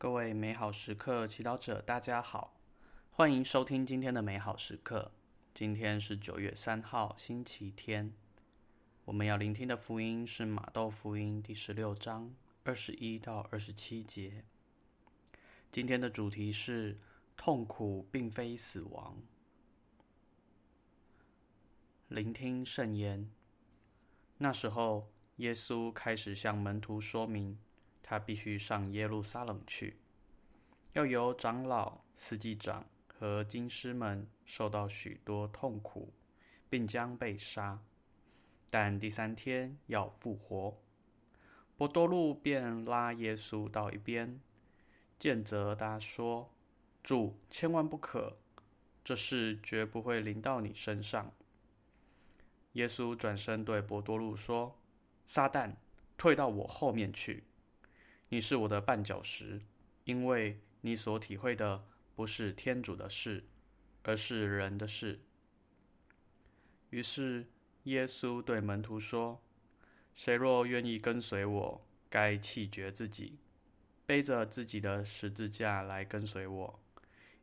各位美好时刻祈祷者，大家好，欢迎收听今天的美好时刻。今天是九月三号，星期天。我们要聆听的福音是马窦福音第十六章二十一到二十七节。今天的主题是痛苦并非死亡。聆听圣言。那时候，耶稣开始向门徒说明。他必须上耶路撒冷去，要由长老、司祭长和经师们受到许多痛苦，并将被杀，但第三天要复活。伯多禄便拉耶稣到一边，见责他说：“主，千万不可，这事绝不会临到你身上。”耶稣转身对伯多禄说：“撒旦，退到我后面去。”你是我的绊脚石，因为你所体会的不是天主的事，而是人的事。于是耶稣对门徒说：“谁若愿意跟随我，该弃绝自己，背着自己的十字架来跟随我。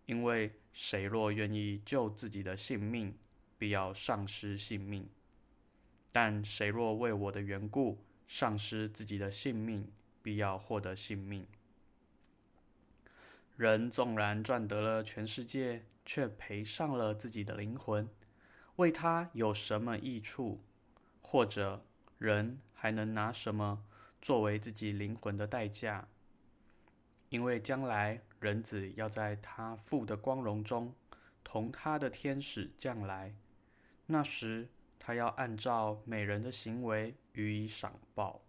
因为谁若愿意救自己的性命，必要丧失性命；但谁若为我的缘故丧失自己的性命，必要获得性命。人纵然赚得了全世界，却赔上了自己的灵魂，为他有什么益处？或者人还能拿什么作为自己灵魂的代价？因为将来人子要在他父的光荣中，同他的天使降来，那时他要按照每人的行为予以赏报。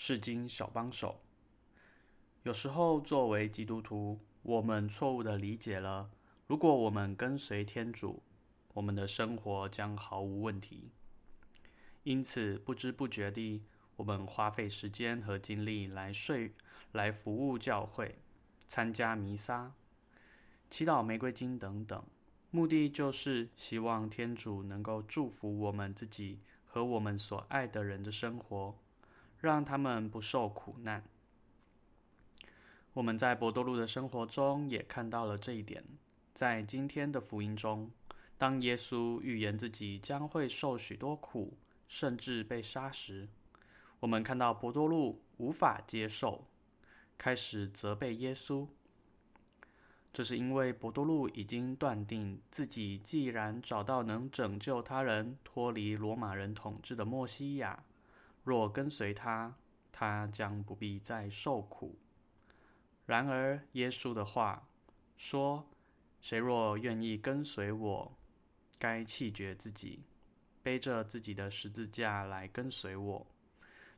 释经小帮手。有时候，作为基督徒，我们错误的理解了：如果我们跟随天主，我们的生活将毫无问题。因此，不知不觉地，我们花费时间和精力来睡、来服务教会、参加弥撒、祈祷玫瑰经等等，目的就是希望天主能够祝福我们自己和我们所爱的人的生活。让他们不受苦难。我们在伯多禄的生活中也看到了这一点。在今天的福音中，当耶稣预言自己将会受许多苦，甚至被杀时，我们看到伯多禄无法接受，开始责备耶稣。这是因为伯多禄已经断定自己既然找到能拯救他人脱离罗马人统治的默西亚。若跟随他，他将不必再受苦。然而，耶稣的话说：“谁若愿意跟随我，该弃绝自己，背着自己的十字架来跟随我。”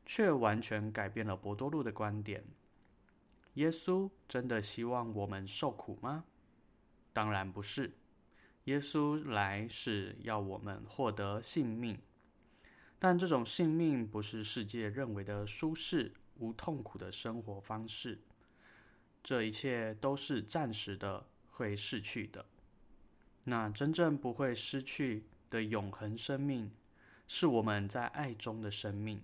却完全改变了伯多禄的观点。耶稣真的希望我们受苦吗？当然不是。耶稣来是要我们获得性命。但这种性命不是世界认为的舒适、无痛苦的生活方式。这一切都是暂时的，会逝去的。那真正不会失去的永恒生命，是我们在爱中的生命。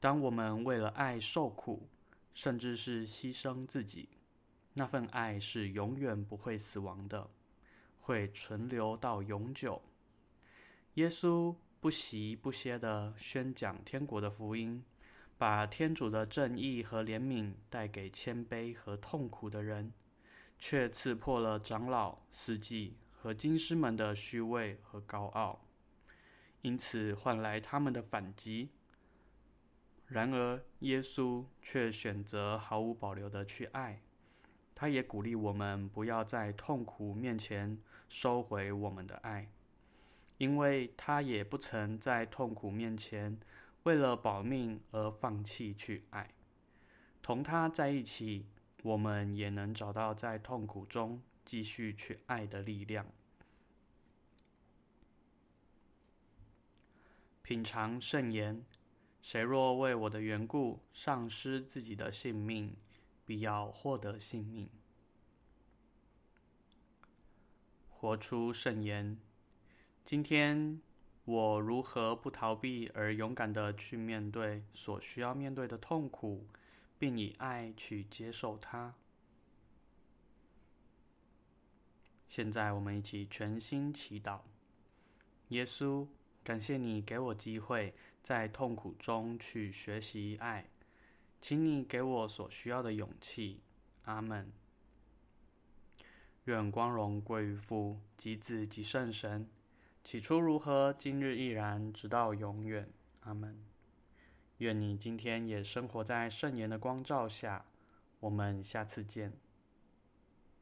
当我们为了爱受苦，甚至是牺牲自己，那份爱是永远不会死亡的，会存留到永久。耶稣。不息不歇地宣讲天国的福音，把天主的正义和怜悯带给谦卑和痛苦的人，却刺破了长老、司祭和经师们的虚伪和高傲，因此换来他们的反击。然而，耶稣却选择毫无保留地去爱，他也鼓励我们不要在痛苦面前收回我们的爱。因为他也不曾在痛苦面前为了保命而放弃去爱，同他在一起，我们也能找到在痛苦中继续去爱的力量。品尝圣言，谁若为我的缘故丧失自己的性命，必要获得性命。活出圣言。今天我如何不逃避，而勇敢的去面对所需要面对的痛苦，并以爱去接受它？现在，我们一起全心祈祷。耶稣，感谢你给我机会在痛苦中去学习爱，请你给我所需要的勇气。阿门。愿光荣归于父、及子、及圣神。起初如何，今日亦然，直到永远。阿门。愿你今天也生活在圣言的光照下。我们下次见。